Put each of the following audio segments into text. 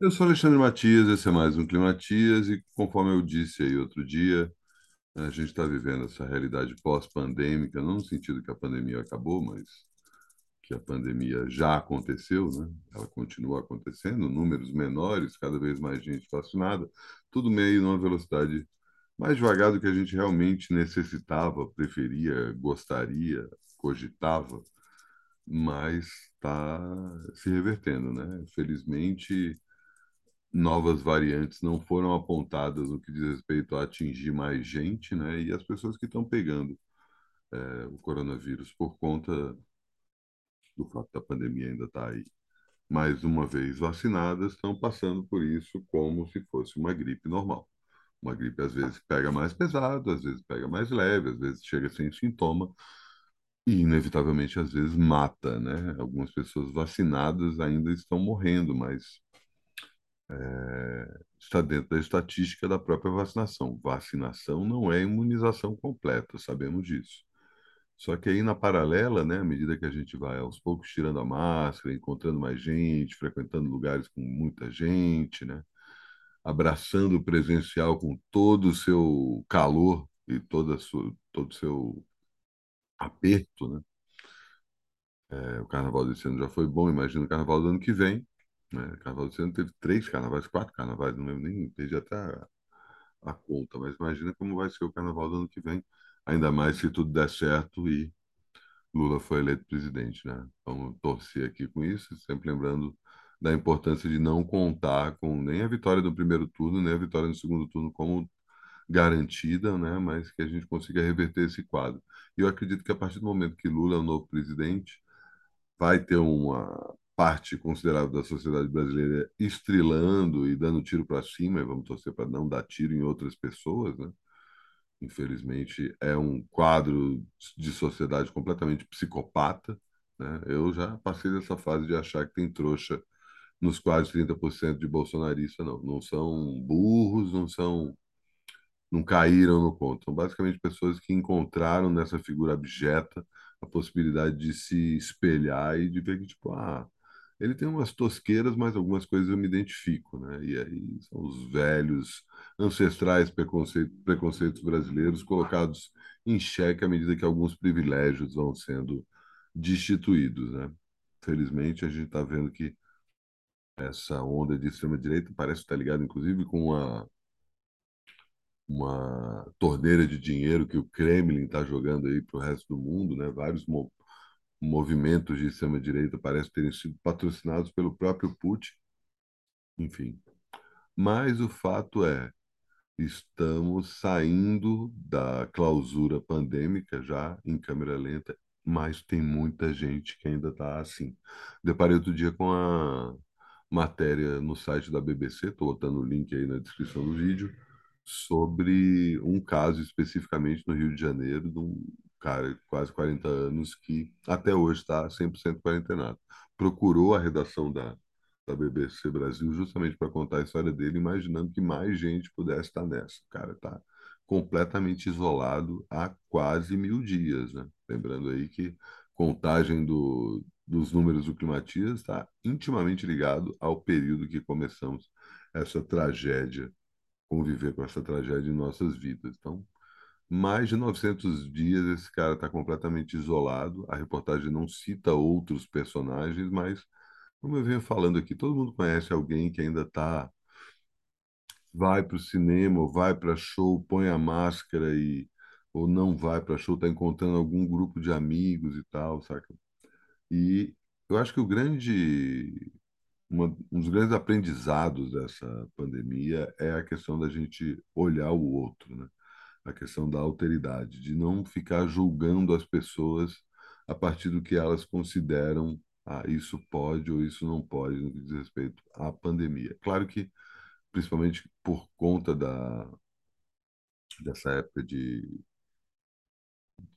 Eu sou Alexandre Matias, esse é mais um Climatias, e conforme eu disse aí outro dia, a gente está vivendo essa realidade pós-pandêmica, não no sentido que a pandemia acabou, mas que a pandemia já aconteceu, né? Ela continua acontecendo, números menores, cada vez mais gente vacinada, tudo meio numa velocidade mais devagar do que a gente realmente necessitava, preferia, gostaria, cogitava, mas está se revertendo, né? Felizmente novas variantes não foram apontadas no que diz respeito a atingir mais gente, né? E as pessoas que estão pegando é, o coronavírus por conta do fato da pandemia ainda estar aí, mais uma vez vacinadas, estão passando por isso como se fosse uma gripe normal. Uma gripe às vezes pega mais pesado, às vezes pega mais leve, às vezes chega sem sintoma e inevitavelmente às vezes mata, né? Algumas pessoas vacinadas ainda estão morrendo, mas é, está dentro da estatística da própria vacinação. Vacinação não é imunização completa, sabemos disso. Só que aí na paralela, né, à medida que a gente vai aos poucos tirando a máscara, encontrando mais gente, frequentando lugares com muita gente, né, abraçando o presencial com todo o seu calor e toda sua, todo o seu aperto, né? É, o carnaval desse ano já foi bom, imagina o carnaval do ano que vem. Né? Carnaval desse ano teve três carnavais, quatro carnavais, não lembro nem, perdi até a, a conta, mas imagina como vai ser o carnaval do ano que vem, ainda mais se tudo der certo e Lula foi eleito presidente, né? Vamos torcer aqui com isso, sempre lembrando da importância de não contar com nem a vitória do primeiro turno, nem a vitória no segundo turno como garantida, né? Mas que a gente consiga reverter esse quadro. E eu acredito que a partir do momento que Lula é o novo presidente, vai ter uma parte considerável da sociedade brasileira estrilando e dando tiro para cima, e vamos torcer para não dar tiro em outras pessoas, né? Infelizmente, é um quadro de sociedade completamente psicopata, né? Eu já passei dessa fase de achar que tem trouxa nos quase 30% de bolsonaristas, não. Não são burros, não são não caíram no conto. São basicamente pessoas que encontraram nessa figura abjeta a possibilidade de se espelhar e de ver que, tipo, ah, ele tem umas tosqueiras, mas algumas coisas eu me identifico, né? E aí são os velhos, ancestrais preconceitos, preconceitos brasileiros colocados em xeque à medida que alguns privilégios vão sendo destituídos, né? Felizmente, a gente está vendo que essa onda de extrema-direita parece estar ligada, inclusive, com a uma torneira de dinheiro que o Kremlin está jogando aí para o resto do mundo, né? Vários movimentos de extrema-direita parecem terem sido patrocinados pelo próprio Putin, enfim. Mas o fato é, estamos saindo da clausura pandêmica já em câmera lenta, mas tem muita gente que ainda está assim. Deparei outro dia com a matéria no site da BBC, estou botando o link aí na descrição do vídeo, sobre um caso especificamente no Rio de Janeiro, de um cara de quase 40 anos que até hoje está 100% quarentenado. Procurou a redação da, da BBC Brasil justamente para contar a história dele, imaginando que mais gente pudesse estar nessa. O cara está completamente isolado há quase mil dias, né? Lembrando aí que contagem do, dos números do Climatias está intimamente ligado ao período que começamos essa tragédia conviver com essa tragédia em nossas vidas. Então, mais de 900 dias esse cara está completamente isolado. A reportagem não cita outros personagens, mas, como eu venho falando aqui, todo mundo conhece alguém que ainda está. Vai para o cinema, vai para show, põe a máscara e ou não vai para show, está encontrando algum grupo de amigos e tal, saca? E eu acho que o grande uma, um dos grandes aprendizados dessa pandemia é a questão da gente olhar o outro, né? A questão da alteridade, de não ficar julgando as pessoas a partir do que elas consideram, ah, isso pode ou isso não pode no que diz respeito à pandemia. Claro que, principalmente por conta da, dessa época de,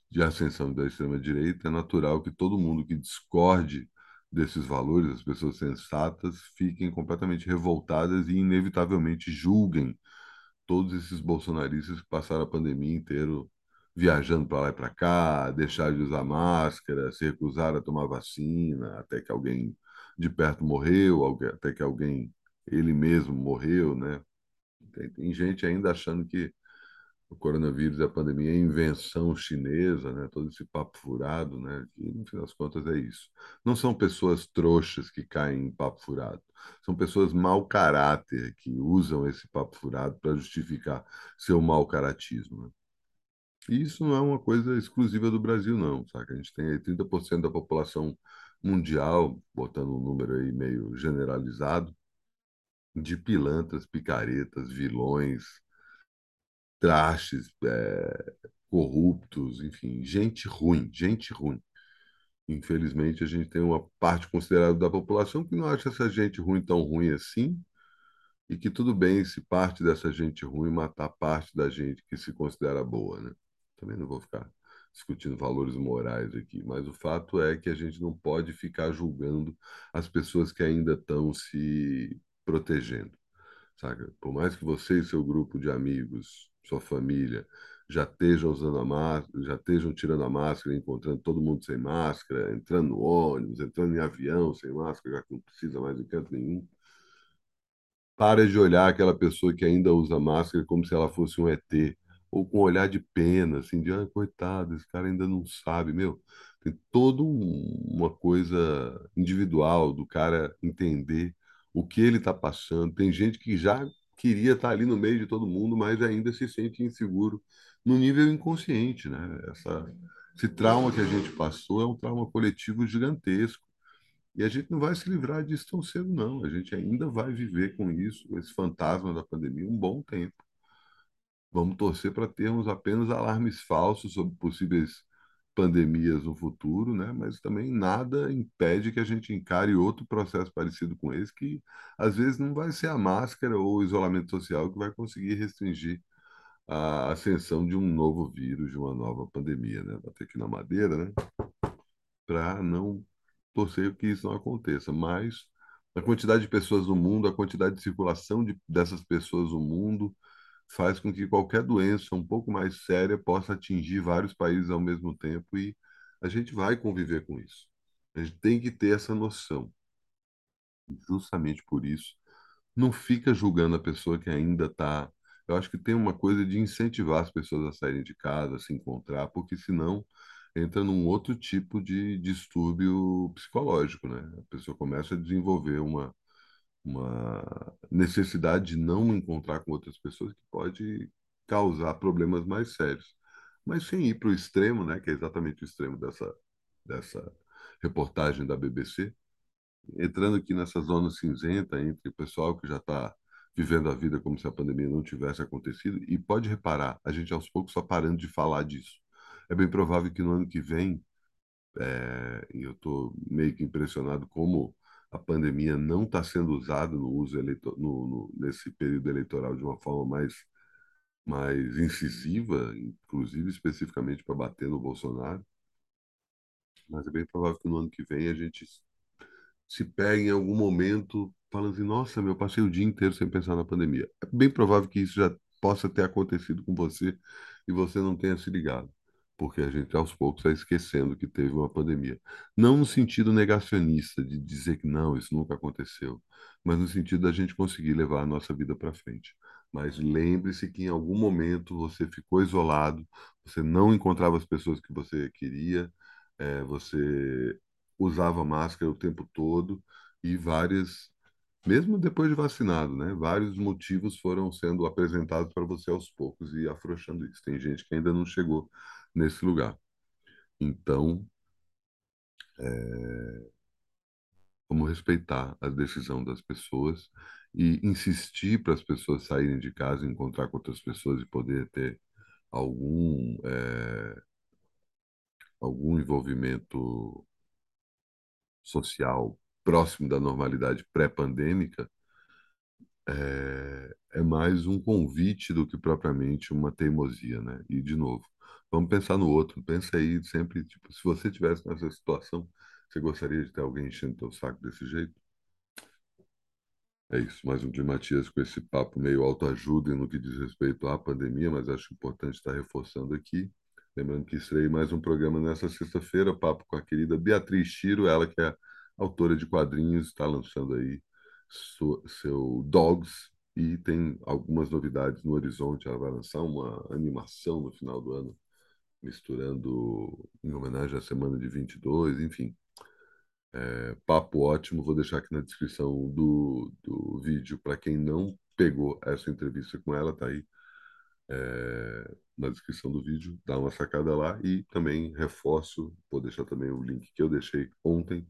de ascensão da extrema-direita, é natural que todo mundo que discorde desses valores, as pessoas sensatas fiquem completamente revoltadas e inevitavelmente julguem todos esses bolsonaristas que passaram a pandemia inteiro viajando para lá e para cá, deixaram de usar máscara, se recusaram a tomar vacina, até que alguém de perto morreu, até que alguém ele mesmo morreu, né? Tem, tem gente ainda achando que o coronavírus a pandemia é invenção chinesa, né? Todo esse papo furado, né? E no fim das contas é isso. Não são pessoas trouxas que caem em papo furado. São pessoas mau caráter que usam esse papo furado para justificar seu mau caratismo. Né? E isso não é uma coisa exclusiva do Brasil, não, saca? A gente tem aí 30% da população mundial, botando um número aí meio generalizado, de pilantras, picaretas, vilões, trastes, é, corruptos, enfim, gente ruim, gente ruim. Infelizmente, a gente tem uma parte considerável da população que não acha essa gente ruim tão ruim assim, e que tudo bem se parte dessa gente ruim matar parte da gente que se considera boa, né? Também não vou ficar discutindo valores morais aqui, mas o fato é que a gente não pode ficar julgando as pessoas que ainda estão se protegendo, sabe? Por mais que você e seu grupo de amigos, sua família, já estejam usando a máscara, já estejam tirando a máscara, encontrando todo mundo sem máscara, entrando no ônibus, entrando em avião sem máscara, já que não precisa mais de canto nenhum. Para de olhar aquela pessoa que ainda usa máscara como se ela fosse um ET, ou com um olhar de pena, assim, de, ah, coitado, esse cara ainda não sabe, meu. Tem toda um, uma coisa individual do cara entender o que ele está passando. Tem gente que já queria estar ali no meio de todo mundo, mas ainda se sente inseguro no nível inconsciente, né? Essa, esse trauma que a gente passou é um trauma coletivo gigantesco. E a gente não vai se livrar disso tão cedo, não. A gente ainda vai viver com isso, esse fantasma da pandemia, um bom tempo. Vamos torcer para termos apenas alarmes falsos sobre possíveis pandemias no futuro, né? Mas também nada impede que a gente encare outro processo parecido com esse, que às vezes não vai ser a máscara ou o isolamento social que vai conseguir restringir a ascensão de um novo vírus, de uma nova pandemia, né? Bater aqui na madeira, né? Para não torcer que isso não aconteça, mas a quantidade de pessoas no mundo, a quantidade de circulação de, dessas pessoas no mundo, faz com que qualquer doença um pouco mais séria possa atingir vários países ao mesmo tempo e a gente vai conviver com isso. A gente tem que ter essa noção. Justamente por isso, não fica julgando a pessoa que ainda está. Eu acho que tem uma coisa de incentivar as pessoas a saírem de casa, a se encontrar, porque senão entra num outro tipo de distúrbio psicológico, né? A pessoa começa a desenvolver uma, uma necessidade de não encontrar com outras pessoas que pode causar problemas mais sérios. Mas sem ir para o extremo, né, que é exatamente o extremo dessa, dessa reportagem da BBC, entrando aqui nessa zona cinzenta entre o pessoal que já está vivendo a vida como se a pandemia não tivesse acontecido, e pode reparar, a gente aos poucos só parando de falar disso. É bem provável que no ano que vem, é, e eu estou meio que impressionado como a pandemia não está sendo usada no uso eleitor, no, no, nesse período eleitoral de uma forma mais, mais incisiva, inclusive especificamente para bater no Bolsonaro. Mas é bem provável que no ano que vem a gente se pegue em algum momento falando assim, nossa, meu, passei o dia inteiro sem pensar na pandemia. É bem provável que isso já possa ter acontecido com você e você não tenha se ligado porque a gente aos poucos está esquecendo que teve uma pandemia. Não no sentido negacionista, de dizer que não, isso nunca aconteceu, mas no sentido da gente conseguir levar a nossa vida para frente. Mas lembre-se que em algum momento você ficou isolado, você não encontrava as pessoas que você queria, é, você usava máscara o tempo todo e várias, mesmo depois de vacinado, né, vários motivos foram sendo apresentados para você aos poucos e afrouxando isso. Tem gente que ainda não chegou nesse lugar. Então, é, vamos respeitar a decisão das pessoas e insistir para as pessoas saírem de casa, encontrar com outras pessoas e poder ter algum é, algum envolvimento social próximo da normalidade pré-pandêmica é, é mais um convite do que propriamente uma teimosia, né? E de novo, Vamos pensar no outro. Pensa aí sempre, tipo, se você tivesse nessa situação, você gostaria de ter alguém enchendo teu saco desse jeito? É isso, mais um Climatias com esse papo meio autoajuda no que diz respeito à pandemia, mas acho importante estar reforçando aqui. Lembrando que estreiei mais um programa nessa sexta-feira, papo com a querida Beatriz Tiro, ela que é autora de quadrinhos, está lançando aí seu Dogs e tem algumas novidades no horizonte. Ela vai lançar uma animação no final do ano, misturando em homenagem à semana de 22, enfim. É, papo ótimo, vou deixar aqui na descrição do, do vídeo para quem não pegou essa entrevista com ela, tá aí é, na descrição do vídeo, dá uma sacada lá e também reforço, vou deixar também o link que eu deixei ontem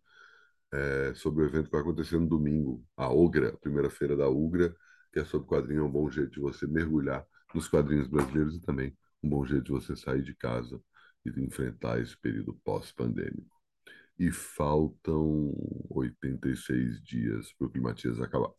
é, sobre o evento que vai acontecer no domingo, a Ogra, a primeira feira da Ugra, que é sobre quadrinho, é um bom jeito de você mergulhar nos quadrinhos brasileiros e também um bom jeito de você sair de casa e de enfrentar esse período pós-pandêmico. E faltam 86 dias para o Climatias acabar.